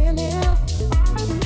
feeling.